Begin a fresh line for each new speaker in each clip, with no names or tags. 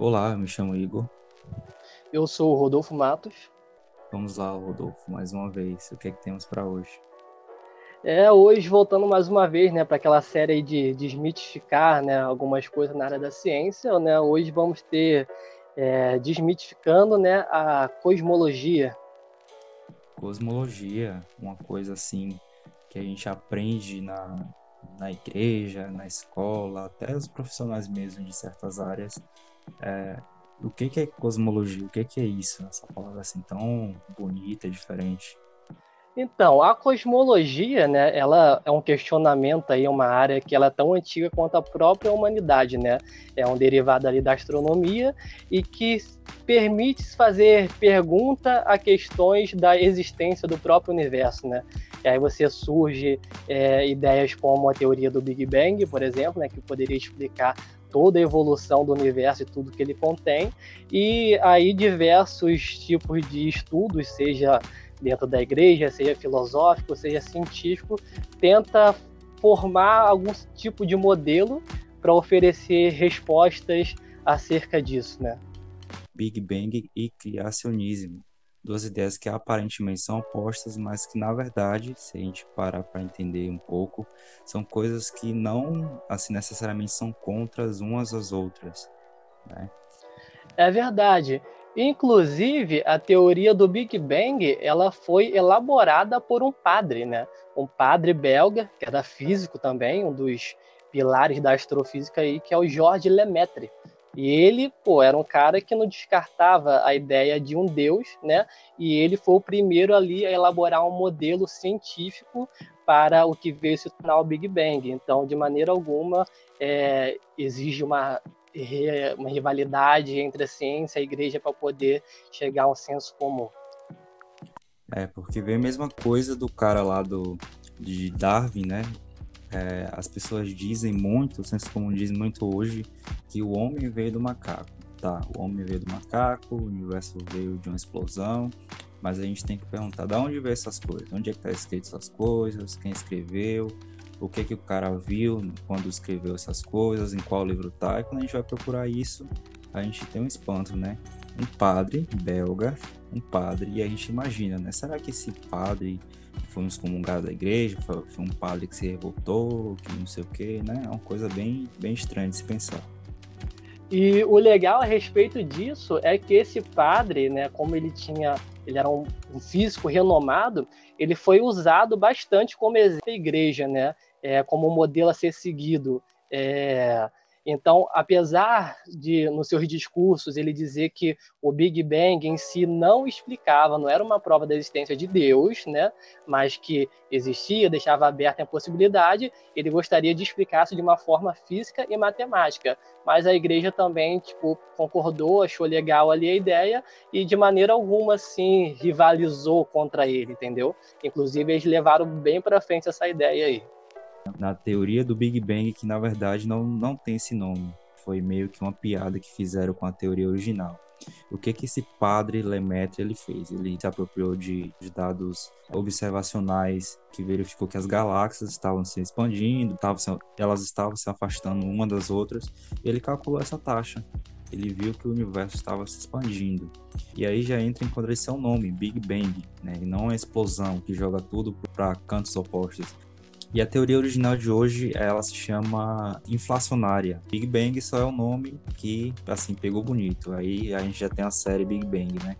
Olá, me chamo Igor.
Eu sou o Rodolfo Matos.
Vamos lá, Rodolfo, mais uma vez. O que é que temos para hoje?
É, hoje voltando mais uma vez, né, para aquela série de desmitificar, né, algumas coisas na área da ciência, né? Hoje vamos ter é, desmitificando, né, a cosmologia.
Cosmologia, uma coisa assim que a gente aprende na, na igreja, na escola, até os profissionais mesmo de certas áreas. É, o que, que é cosmologia? O que, que é isso? Essa palavra assim tão bonita, diferente.
Então, a cosmologia, né, ela é um questionamento aí, uma área que ela é tão antiga quanto a própria humanidade, né? É um derivado ali da astronomia e que permite fazer pergunta a questões da existência do próprio universo, né? E aí você surge é, ideias como a teoria do Big Bang, por exemplo, né, que poderia explicar toda a evolução do universo e tudo que ele contém, e aí diversos tipos de estudos, seja dentro da igreja, seja filosófico, seja científico, tenta formar algum tipo de modelo para oferecer respostas acerca disso, né?
Big Bang e criacionismo. Duas ideias que aparentemente são opostas, mas que na verdade, se a gente parar para entender um pouco, são coisas que não assim necessariamente são contra umas às outras, né?
É verdade. Inclusive, a teoria do Big Bang, ela foi elaborada por um padre, né? Um padre belga, que era físico também, um dos pilares da astrofísica aí, que é o Georges Lemaitre. E ele, pô, era um cara que não descartava a ideia de um deus, né? E ele foi o primeiro ali a elaborar um modelo científico para o que veio se tornar o Big Bang. Então, de maneira alguma, é, exige uma uma rivalidade entre a ciência e a igreja para poder chegar a um senso comum.
É, porque vem a mesma coisa do cara lá do, de Darwin, né? É, as pessoas dizem muito, o senso comum diz muito hoje, que o homem veio do macaco. Tá, o homem veio do macaco, o universo veio de uma explosão, mas a gente tem que perguntar de onde veio essas coisas, onde é que está escrito essas coisas, quem escreveu, o que que o cara viu quando escreveu essas coisas, em qual livro tá, e quando a gente vai procurar isso, a gente tem um espanto, né? Um padre belga, um padre, e a gente imagina, né? Será que esse padre foi um excomungado da igreja, foi, foi um padre que se revoltou, que não sei o que, né? É uma coisa bem, bem estranha de se pensar.
E o legal a respeito disso é que esse padre, né, como ele tinha, ele era um, um físico renomado, ele foi usado bastante como exemplo da igreja, né? é, como modelo a ser seguido. É, então, apesar de, nos seus discursos, ele dizer que o Big Bang em si não explicava, não era uma prova da existência de Deus, né? mas que existia, deixava aberta a possibilidade, ele gostaria de explicar isso de uma forma física e matemática. Mas a igreja também tipo, concordou, achou legal ali a ideia e de maneira alguma assim, rivalizou contra ele, entendeu? Inclusive, eles levaram bem para frente essa ideia aí
na teoria do Big Bang, que na verdade não, não tem esse nome. Foi meio que uma piada que fizeram com a teoria original. O que que esse padre Lemaitre ele fez? Ele se apropriou de, de, dados observacionais que verificou que as galáxias estavam se expandindo, estavam, elas estavam se afastando uma das outras, ele calculou essa taxa. Ele viu que o universo estava se expandindo. E aí já entra em contradição o nome, Big Bang, né? e não a explosão que joga tudo para cantos opostos. E a teoria original de hoje, ela se chama inflacionária. Big Bang só é o nome que, assim, pegou bonito. Aí a gente já tem a série Big Bang, né?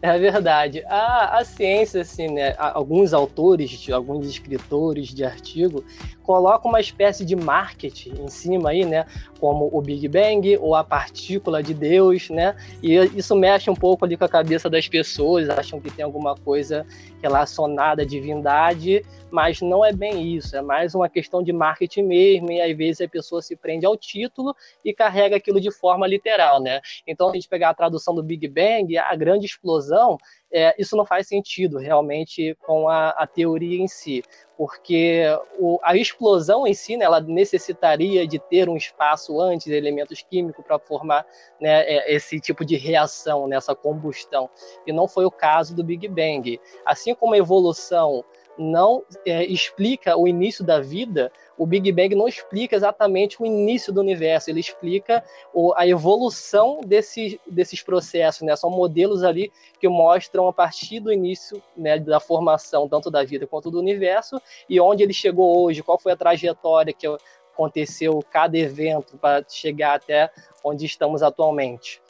É verdade. A, a ciência, assim, né, alguns autores, alguns escritores de artigo colocam uma espécie de marketing em cima aí, né, como o Big Bang ou a partícula de Deus, né, e isso mexe um pouco ali com a cabeça das pessoas, acham que tem alguma coisa relacionada à divindade, mas não é bem isso, é mais uma questão de marketing mesmo, e às vezes a pessoa se prende ao título e carrega aquilo de forma literal, né. Então, a gente pegar a tradução do Big Bang, a grande explosão, é, isso não faz sentido realmente com a, a teoria em si, porque o, a explosão em si, né, ela necessitaria de ter um espaço antes, elementos químicos para formar né, é, esse tipo de reação, nessa né, combustão, e não foi o caso do Big Bang. Assim como a evolução não é, explica o início da vida, o Big Bang não explica exatamente o início do universo, ele explica o, a evolução desse, desses processos, né? São modelos ali que mostram a partir do início né, da formação, tanto da vida quanto do universo, e onde ele chegou hoje, qual foi a trajetória que aconteceu cada evento para chegar até onde estamos atualmente.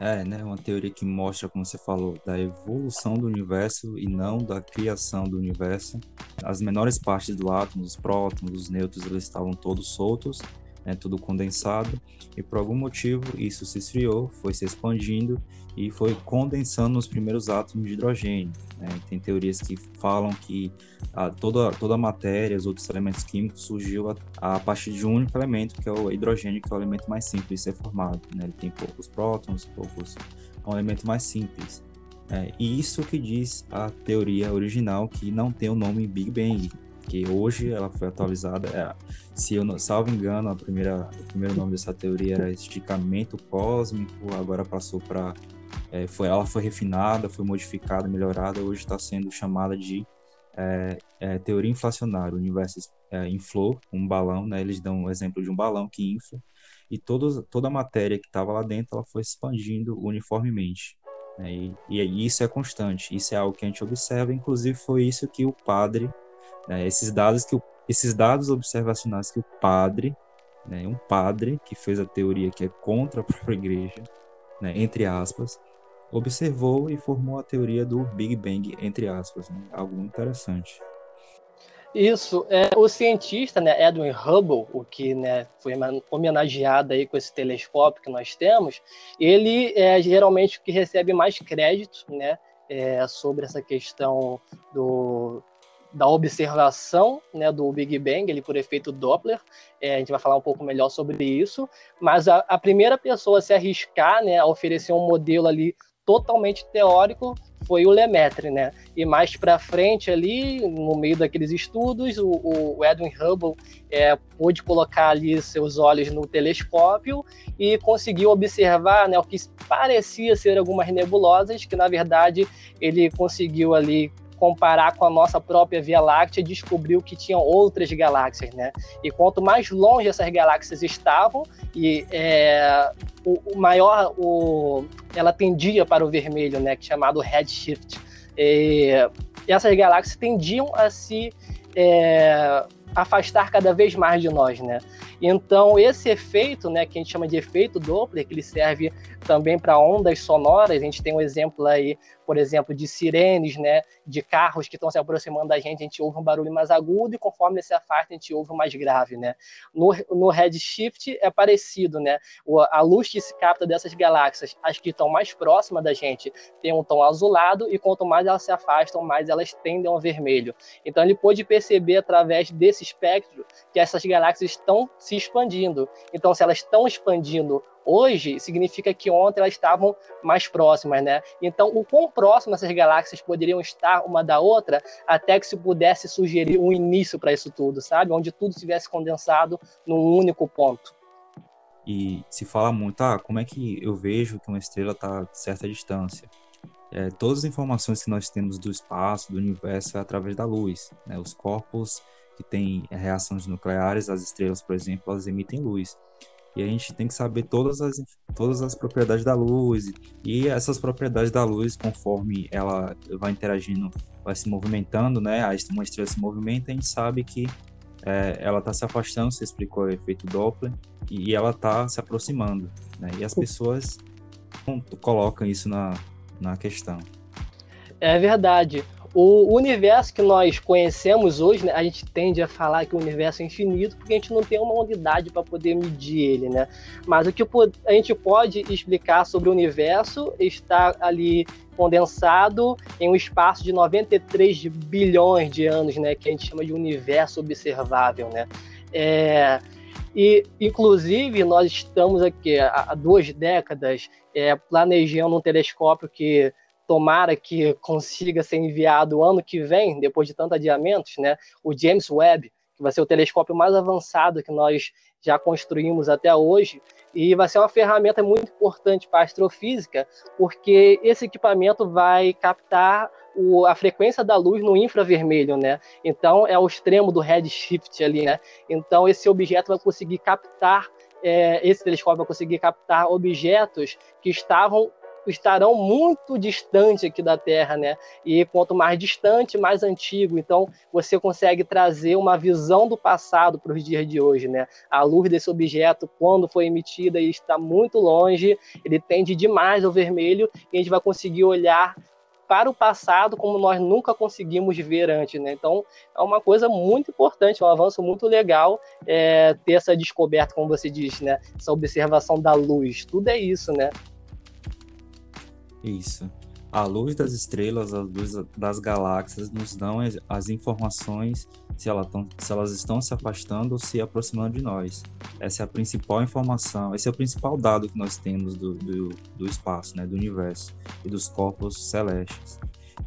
É, né? Uma teoria que mostra, como você falou, da evolução do universo e não da criação do universo. As menores partes do átomo, os prótons, os nêutrons, eles estavam todos soltos né, tudo condensado, e por algum motivo isso se esfriou, foi se expandindo e foi condensando os primeiros átomos de hidrogênio. Né? Tem teorias que falam que a, toda, toda a matéria, os outros elementos químicos, surgiu a, a, partir de um único elemento, que é o hidrogênio, que é o elemento mais simples de ser formado. Né? Ele tem poucos prótons, poucos. É um elemento mais simples. É, e isso que diz a teoria original, que não tem o nome Big Bang, que hoje ela foi atualizada. É, se eu não salvo engano, a primeira, o primeiro nome dessa teoria era esticamento cósmico, agora passou para é, foi, ela foi refinada, foi modificada, melhorada, hoje está sendo chamada de é, é, teoria inflacionária. O universo é, inflou um balão, né? Eles dão o um exemplo de um balão que infla e todos, toda a matéria que estava lá dentro ela foi expandindo uniformemente. Né? E, e isso é constante, isso é algo que a gente observa. Inclusive foi isso que o padre né, esses dados que o, esses dados observacionais que o padre, né, um padre que fez a teoria que é contra a própria igreja, né, entre aspas, observou e formou a teoria do Big Bang, entre aspas, né, algo interessante.
Isso, é, o cientista, né, Edwin Hubble, o que né, foi homenageado aí com esse telescópio que nós temos, ele é geralmente o que recebe mais crédito, né, é, sobre essa questão do, da observação né, do Big Bang, ele por efeito Doppler. É, a gente vai falar um pouco melhor sobre isso. Mas a, a primeira pessoa a se arriscar né, a oferecer um modelo ali totalmente teórico foi o Lemaitre, né? E mais para frente ali, no meio daqueles estudos, o, o Edwin Hubble é, pôde colocar ali seus olhos no telescópio e conseguiu observar né, o que parecia ser algumas nebulosas, que na verdade ele conseguiu ali comparar com a nossa própria Via Láctea, descobriu que tinham outras galáxias, né? E quanto mais longe essas galáxias estavam, e é, o, o, maior, o, ela tendia para o vermelho, né? Que é chamado redshift. E, essas galáxias tendiam a se é, afastar cada vez mais de nós, né? Então esse efeito, né, que a gente chama de efeito Doppler, que ele serve também para ondas sonoras, a gente tem um exemplo aí por exemplo, de sirenes, né, de carros que estão se aproximando da gente, a gente ouve um barulho mais agudo e conforme ele se afasta, a gente ouve um mais grave, né? No, no redshift é parecido, né? A luz que se capta dessas galáxias, as que estão mais próximas da gente, tem um tom azulado e quanto mais elas se afastam, mais elas tendem ao vermelho. Então ele pôde perceber através desse espectro que essas galáxias estão se expandindo. Então se elas estão expandindo hoje significa que ontem elas estavam mais próximas, né? Então, o quão próximas essas galáxias poderiam estar uma da outra até que se pudesse sugerir um início para isso tudo, sabe? Onde tudo tivesse condensado num único ponto.
E se fala muito, ah, como é que eu vejo que uma estrela está a certa distância? É, todas as informações que nós temos do espaço, do universo, é através da luz. Né? Os corpos que têm reações nucleares, as estrelas, por exemplo, elas emitem luz. E a gente tem que saber todas as, todas as propriedades da luz. E essas propriedades da luz conforme ela vai interagindo vai se movimentando né? Uma estrela se movimenta a gente sabe que é, ela está se afastando você explicou o efeito Doppler e ela está se aproximando né? e as pessoas colocam isso na, na questão.
É verdade o universo que nós conhecemos hoje, né, a gente tende a falar que o universo é infinito porque a gente não tem uma unidade para poder medir ele, né? Mas o que a gente pode explicar sobre o universo está ali condensado em um espaço de 93 bilhões de anos, né, que a gente chama de universo observável, né? É, e, inclusive, nós estamos aqui há duas décadas é, planejando um telescópio que tomara que consiga ser enviado ano que vem, depois de tantos adiamentos, né, o James Webb, que vai ser o telescópio mais avançado que nós já construímos até hoje, e vai ser uma ferramenta muito importante para a astrofísica, porque esse equipamento vai captar o, a frequência da luz no infravermelho, né? Então é o extremo do redshift ali, né? Então esse objeto vai conseguir captar, é, esse telescópio vai conseguir captar objetos que estavam estarão muito distante aqui da Terra, né? E quanto mais distante, mais antigo. Então, você consegue trazer uma visão do passado para os dias de hoje, né? A luz desse objeto, quando foi emitida e está muito longe, ele tende demais ao vermelho e a gente vai conseguir olhar para o passado como nós nunca conseguimos ver antes, né? Então é uma coisa muito importante, um avanço muito legal é, ter essa descoberta, como você disse, né? Essa observação da luz, tudo é isso, né?
Isso. A luz das estrelas, a luz das galáxias nos dão as informações se, ela tão, se elas estão se afastando ou se aproximando de nós. Essa é a principal informação, esse é o principal dado que nós temos do, do, do espaço, né, do universo e dos corpos celestes.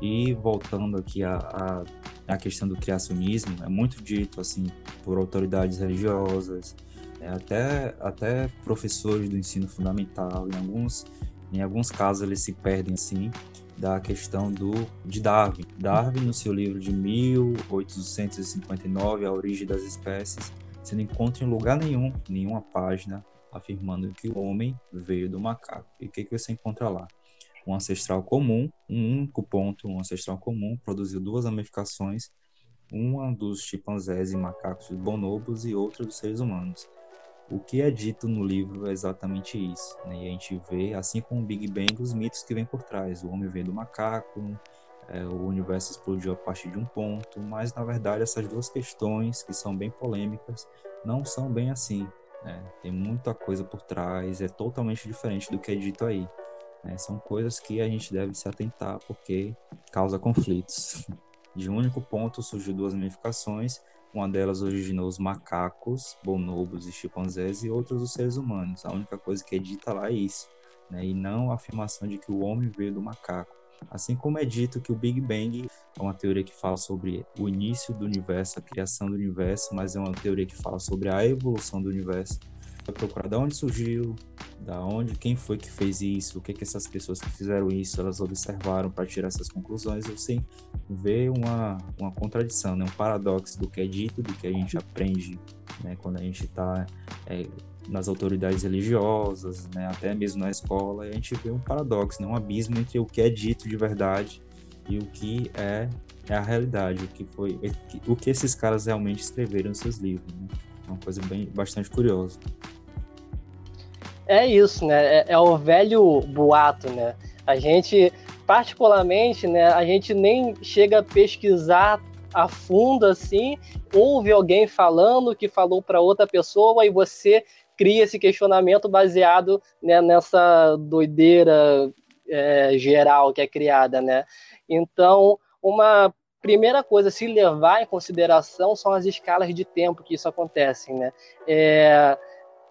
E voltando aqui à, à, questão do criacionismo, é muito dito assim por autoridades religiosas, é, até, até professores do ensino fundamental, em alguns em alguns casos eles se perdem assim da questão do de Darwin. Darwin no seu livro de 1859, A Origem das Espécies, você não encontra em lugar nenhum, nenhuma página afirmando que o homem veio do macaco. E o que, que você encontra lá? Um ancestral comum, um único ponto, um ancestral comum, produziu duas ramificações, uma dos chimpanzés e macacos bonobos e outra dos seres humanos o que é dito no livro é exatamente isso. Né? E a gente vê, assim como o Big Bang, os mitos que vêm por trás. O homem veio do macaco, é, o universo explodiu a partir de um ponto, mas na verdade essas duas questões, que são bem polêmicas, não são bem assim. Né? Tem muita coisa por trás, é totalmente diferente do que é dito aí. Né? São coisas que a gente deve se atentar porque causa conflitos. De um único ponto surgiu duas ramificações uma delas originou os macacos, bonobos e chimpanzés e outras os seres humanos. A única coisa que é dita lá é isso, né? e não a afirmação de que o homem veio do macaco. Assim como é dito que o Big Bang é uma teoria que fala sobre o início do universo, a criação do universo, mas é uma teoria que fala sobre a evolução do universo procurar de onde surgiu, da onde, quem foi que fez isso, o que que essas pessoas que fizeram isso, elas observaram para tirar essas conclusões, você vê uma, uma contradição, né? um paradoxo do que é dito, do que a gente aprende né? quando a gente está é, nas autoridades religiosas, né? até mesmo na escola, a gente vê um paradoxo, né? um abismo entre o que é dito de verdade e o que é, é a realidade, o que foi, o que esses caras realmente escreveram nos seus livros. Né? É uma coisa bem bastante curiosa.
É isso, né? É, é, o velho boato, né? A gente, particularmente, né? A gente nem chega a pesquisar a fundo assim, ouve alguém falando que falou para outra pessoa e você cria esse questionamento baseado né, nessa doideira é, geral que é criada, né? Então, uma primeira coisa a se levar em consideração são as escalas de tempo que isso acontece, né? É,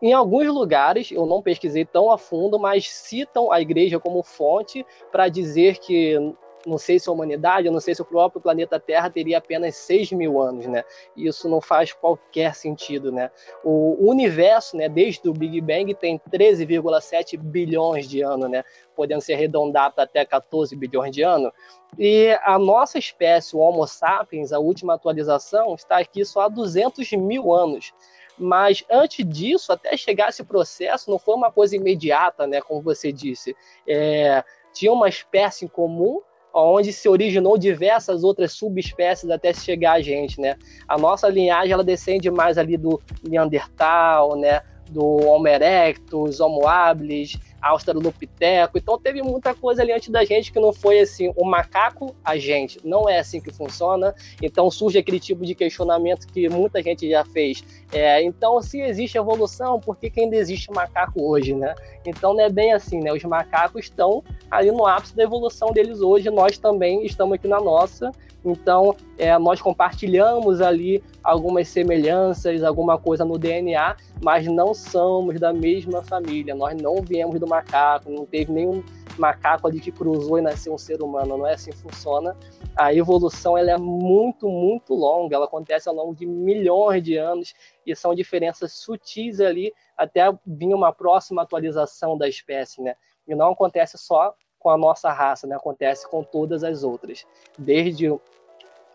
em alguns lugares, eu não pesquisei tão a fundo, mas citam a igreja como fonte para dizer que não sei se a humanidade, não sei se o próprio planeta Terra teria apenas 6 mil anos, né? Isso não faz qualquer sentido, né? O universo, né, desde o Big Bang, tem 13,7 bilhões de anos, né? Podendo ser arredondado até 14 bilhões de anos. E a nossa espécie, o Homo sapiens, a última atualização, está aqui só há 200 mil anos. Mas antes disso, até chegar esse processo, não foi uma coisa imediata, né? Como você disse. É, tinha uma espécie em comum, onde se originou diversas outras subespécies até chegar a gente, né? A nossa linhagem ela descende mais ali do Neandertal, né? Do Homo erectus, Homo habilis, Australopiteco. Então teve muita coisa ali antes da gente que não foi assim, o macaco, a gente. Não é assim que funciona. Então surge aquele tipo de questionamento que muita gente já fez. É, então, se existe evolução, por que, que ainda existe macaco hoje, né? Então não é bem assim, né? Os macacos estão ali no ápice da evolução deles hoje, nós também estamos aqui na nossa. Então, é, nós compartilhamos ali algumas semelhanças, alguma coisa no DNA, mas não somos da mesma família. Nós não viemos do macaco, não teve nenhum macaco ali que cruzou e nasceu um ser humano. Não é assim que funciona. A evolução ela é muito, muito longa. Ela acontece ao longo de milhões de anos e são diferenças sutis ali até vir uma próxima atualização da espécie, né? E não acontece só com a nossa raça, né? Acontece com todas as outras, desde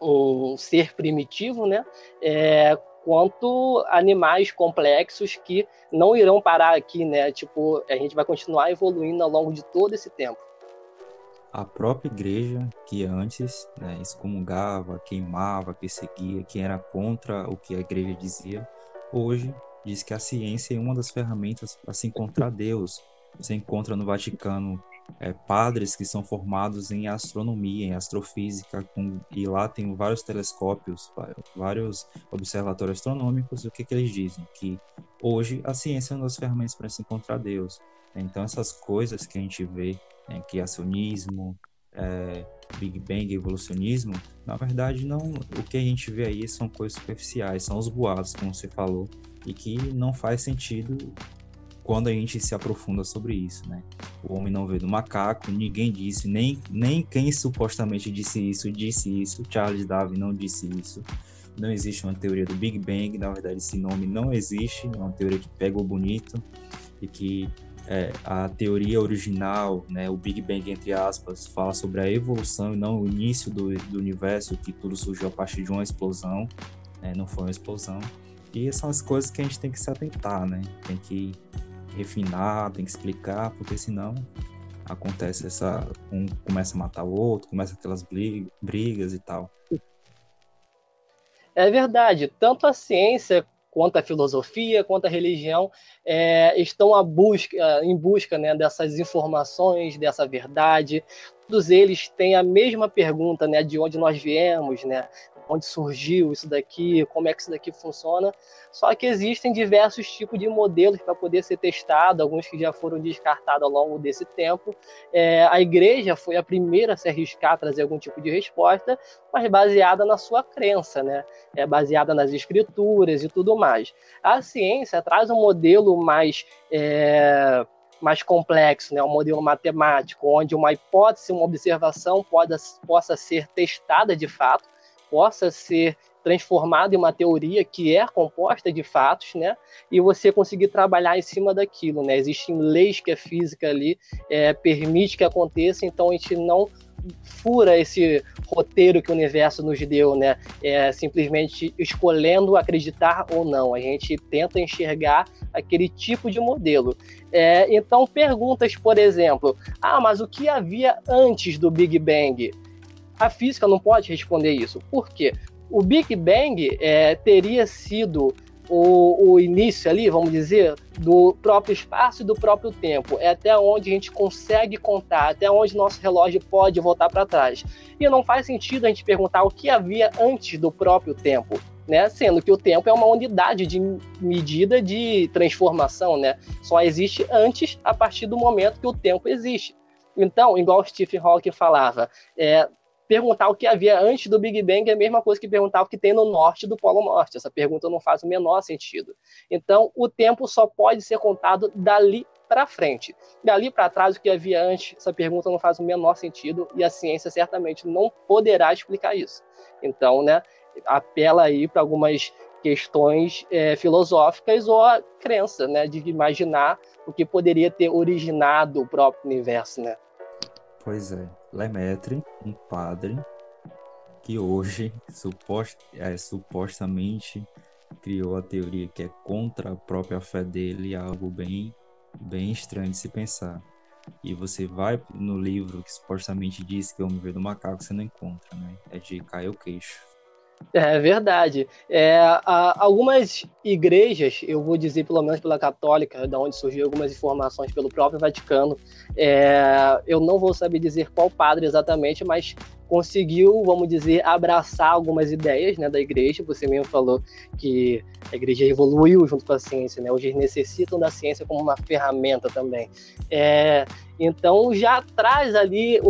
um ser primitivo, né? É, quanto animais complexos que não irão parar aqui, né? Tipo, a gente vai continuar evoluindo ao longo de todo esse tempo.
A própria igreja, que antes né, excomungava, queimava, perseguia, quem era contra o que a igreja dizia, hoje diz que a ciência é uma das ferramentas para se encontrar Deus. Você encontra no Vaticano é, padres que são formados em astronomia, em astrofísica, com, e lá tem vários telescópios, vários observatórios astronômicos. E o que, que eles dizem? Que hoje a ciência é uma das ferramentas para se encontrar Deus. Então, essas coisas que a gente vê, né, criacionismo, é, Big Bang, evolucionismo, na verdade, não. O que a gente vê aí são coisas superficiais, são os boatos, como você falou, e que não faz sentido quando a gente se aprofunda sobre isso, né? O homem não veio do macaco, ninguém disse, nem, nem quem supostamente disse isso disse isso. Charles Darwin não disse isso. Não existe uma teoria do Big Bang, na verdade esse nome não existe, é uma teoria que pega o bonito e que é, a teoria original, né, o Big Bang entre aspas, fala sobre a evolução e não o início do, do universo, que tudo surgiu a partir de uma explosão, né, não foi uma explosão. E são as coisas que a gente tem que se atentar, né? Tem que refinar, tem que explicar, porque senão acontece essa. Um começa a matar o outro, começa aquelas brigas e tal.
É verdade. Tanto a ciência quanto a filosofia, quanto a religião é, estão a busca, em busca né, dessas informações, dessa verdade. Todos eles têm a mesma pergunta, né, de onde nós viemos, né, onde surgiu isso daqui, como é que isso daqui funciona. Só que existem diversos tipos de modelos para poder ser testado, alguns que já foram descartados ao longo desse tempo. É, a igreja foi a primeira a se arriscar a trazer algum tipo de resposta, mas baseada na sua crença, né? É baseada nas escrituras e tudo mais. A ciência traz um modelo mais é, mais complexo, né, um modelo matemático, onde uma hipótese, uma observação pode, possa ser testada de fato, possa ser transformado em uma teoria que é composta de fatos, né? E você conseguir trabalhar em cima daquilo, né? Existem leis que a física ali é, permite que aconteça, então a gente não fura esse roteiro que o universo nos deu, né? É simplesmente escolhendo acreditar ou não. A gente tenta enxergar aquele tipo de modelo. É, então, perguntas, por exemplo, ah, mas o que havia antes do Big Bang? A física não pode responder isso. Por quê? O Big Bang é, teria sido o, o, início ali, vamos dizer, do próprio espaço e do próprio tempo. É até onde a gente consegue contar, até onde nosso relógio pode voltar para trás. E não faz sentido a gente perguntar o que havia antes do próprio tempo. Né? Sendo que o tempo é uma unidade de medida de transformação, né? Só existe antes a partir do momento que o tempo existe. Então, igual o Stephen Hawking falava, é, perguntar o que havia antes do Big Bang é a mesma coisa que perguntar o que tem no norte do Polo Norte. Essa pergunta não faz o menor sentido. Então, o tempo só pode ser contado dali para frente. Dali para trás, o que havia antes, essa pergunta não faz o menor sentido e a ciência certamente não poderá explicar isso. Então, né, apela aí para algumas questões é, filosóficas ou a crença, né, de imaginar o que poderia ter originado o próprio universo, né?
Pois é. Lemaitre, um padre que hoje supost, é, supostamente criou a teoria que é contra a própria fé dele, algo bem, bem estranho de se pensar. E você vai no livro que supostamente diz que é o homem veio do macaco, você não encontra, né? É de Caio Queixo.
É verdade. É, algumas igrejas, eu vou dizer pelo menos pela católica, da onde surgiu algumas informações pelo próprio Vaticano, é, eu não vou saber dizer qual padre exatamente, mas conseguiu, vamos dizer, abraçar algumas ideias né, da igreja. Você mesmo falou que a igreja evoluiu junto com a ciência, né? Hoje necessitam da ciência como uma ferramenta também. É, então já traz ali o,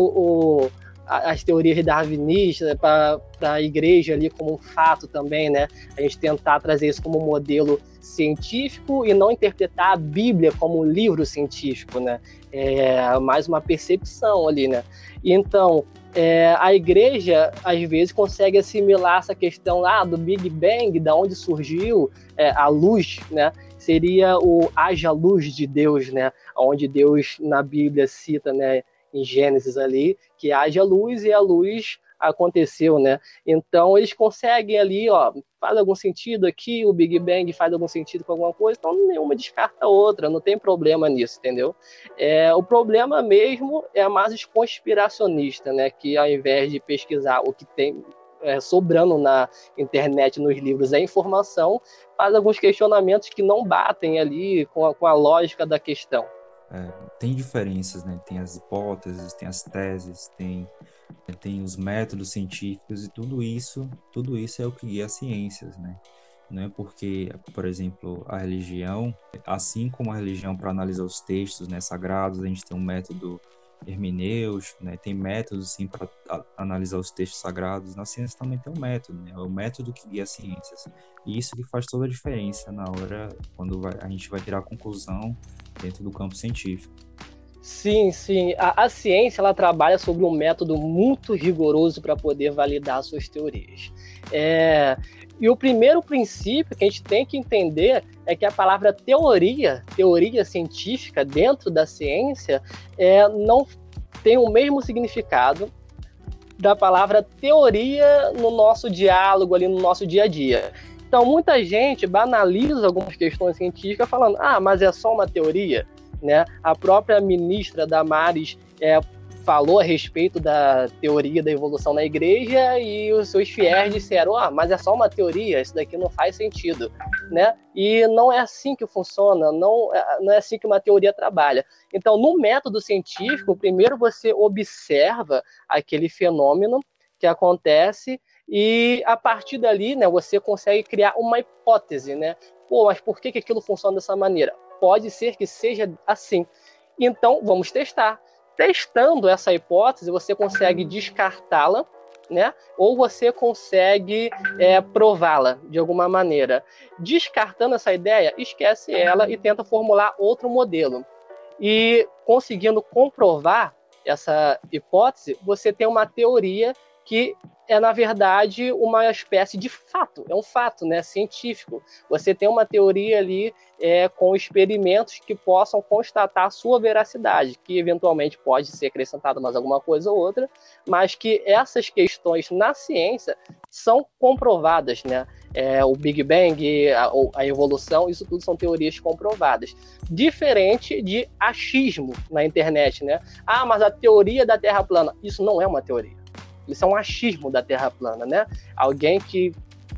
o as teorias darwinistas para a igreja ali como um fato também, né? A gente tentar trazer isso como um modelo científico e não interpretar a Bíblia como um livro científico, né? É mais uma percepção ali, né? Então, é, a igreja às vezes consegue assimilar essa questão lá do Big Bang, da onde surgiu é, a luz, né? Seria o haja luz de Deus, né? Onde Deus na Bíblia cita, né? Em Gênesis ali, que haja luz e a luz aconteceu, né? Então eles conseguem ali, ó, faz algum sentido aqui, o Big Bang faz algum sentido com alguma coisa, então nenhuma descarta a outra, não tem problema nisso, entendeu? É, o problema mesmo é mais os conspiracionistas, né? Que ao invés de pesquisar o que tem é, sobrando na internet, nos livros, é informação, faz alguns questionamentos que não batem ali com a, com a lógica da questão.
É, tem diferenças, né? Tem as hipóteses, tem as teses, tem tem os métodos científicos e tudo isso, tudo isso é o que guia as ciências, né? Não é porque, por exemplo, a religião, assim como a religião para analisar os textos né, sagrados, a gente tem um método hermenêutico, né? Tem métodos sim para analisar os textos sagrados. Na ciência também tem um método, né? É o método que guia as ciências. E isso que faz toda a diferença na hora quando vai, a gente vai tirar a conclusão dentro do campo científico.
Sim, sim. A, a, ciência ela trabalha sobre um método muito rigoroso para poder validar suas teorias. É, e o primeiro princípio que a gente tem que entender é que a palavra teoria, teoria científica dentro da ciência, é, não tem o mesmo significado da palavra teoria no nosso diálogo ali no nosso dia a dia. Então, muita gente banaliza algumas questões científicas falando: ah, mas é só uma teoria. Né? A própria ministra Damares é, falou a respeito da teoria da evolução na igreja e os seus fiéis disseram: ah, mas é só uma teoria, isso daqui não faz sentido, né? E não é assim que funciona, não, é, não é assim que uma teoria trabalha. Então, no método científico, primeiro você observa aquele fenômeno que acontece e a partir dali, né, você consegue criar uma hipótese, né? Pô, mas por que, que aquilo funciona dessa maneira? Pode ser que seja assim. Então, vamos testar. Testando essa hipótese, você consegue descartá-la, né? Ou você consegue é, prová-la de alguma maneira. Descartando essa ideia, esquece ela e tenta formular outro modelo. E conseguindo comprovar essa hipótese, você tem uma teoria que é na verdade uma espécie de fato, é um fato, né, científico. Você tem uma teoria ali é, com experimentos que possam constatar a sua veracidade, que eventualmente pode ser acrescentada mais alguma coisa ou outra, mas que essas questões na ciência são comprovadas, né? É, o Big Bang, a, a, evolução, isso tudo são teorias comprovadas. Diferente de achismo na internet, né? Ah, mas a teoria da Terra plana, isso não é uma teoria. Isso é um achismo da Terra plana, né? Alguém que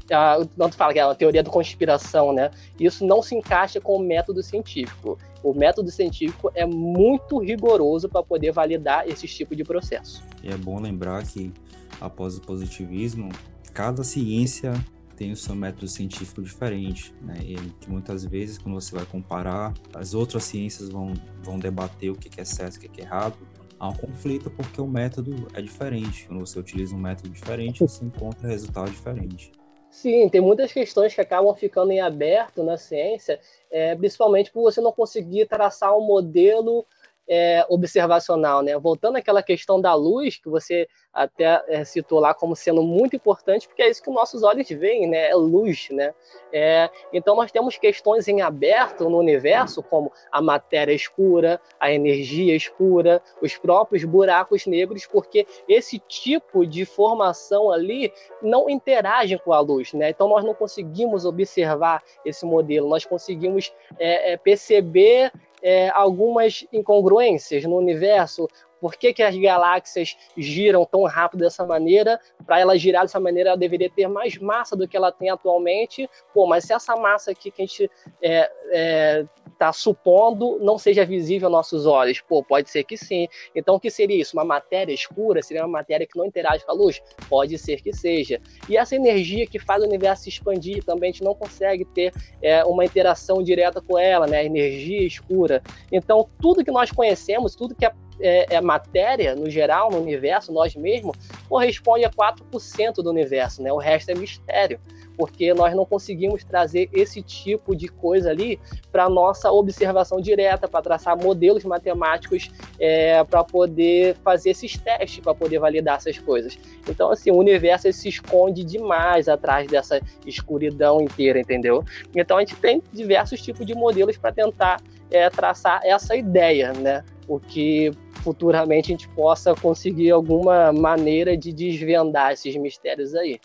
uh, tanto fala que é uma teoria da conspiração, né? Isso não se encaixa com o método científico. O método científico é muito rigoroso para poder validar esse tipo de processo.
E é bom lembrar que após o positivismo, cada ciência tem o seu método científico diferente, né? E que muitas vezes, quando você vai comparar, as outras ciências vão, vão debater o que é certo e o que é errado, há um conflito porque o método é diferente. Quando você utiliza um método diferente, você encontra resultado diferente.
Sim, tem muitas questões que acabam ficando em aberto na ciência, é, principalmente por você não conseguir traçar um modelo é, observacional, né? Voltando àquela questão da luz que você até é, citou lá como sendo muito importante, porque é isso que nossos olhos veem, né? É luz, né? É, então nós temos questões em aberto no universo, como a matéria escura, a energia escura, os próprios buracos negros, porque esse tipo de formação ali não interage com a luz, né? Então nós não conseguimos observar esse modelo, nós conseguimos é, é perceber é, algumas incongruências no universo. Por que, que as galáxias giram tão rápido dessa maneira? Para ela girar dessa maneira, ela deveria ter mais massa do que ela tem atualmente. Pô, mas se essa massa aqui que a gente é, é, está supondo não seja visível aos nossos olhos? Pô, pode ser que sim. Então, o que seria isso? Uma matéria escura? Seria uma matéria que não interage com a luz? Pode ser que seja. E essa energia que faz o universo se expandir também, a gente não consegue ter é, uma interação direta com ela, né? Energia escura. Então, tudo que nós conhecemos, tudo que é é, é, matéria, no geral, no universo, nós mesmos, corresponde a 4% do universo, né? O resto é mistério porque nós não conseguimos trazer esse tipo de coisa ali para nossa observação direta, para traçar modelos matemáticos é, para poder fazer esses testes, para poder validar essas coisas. Então, assim, o universo se esconde demais atrás dessa escuridão inteira, entendeu? Então, a gente tem diversos tipos de modelos para tentar é, traçar essa ideia, né? O que futuramente a gente possa conseguir alguma maneira de desvendar esses mistérios aí.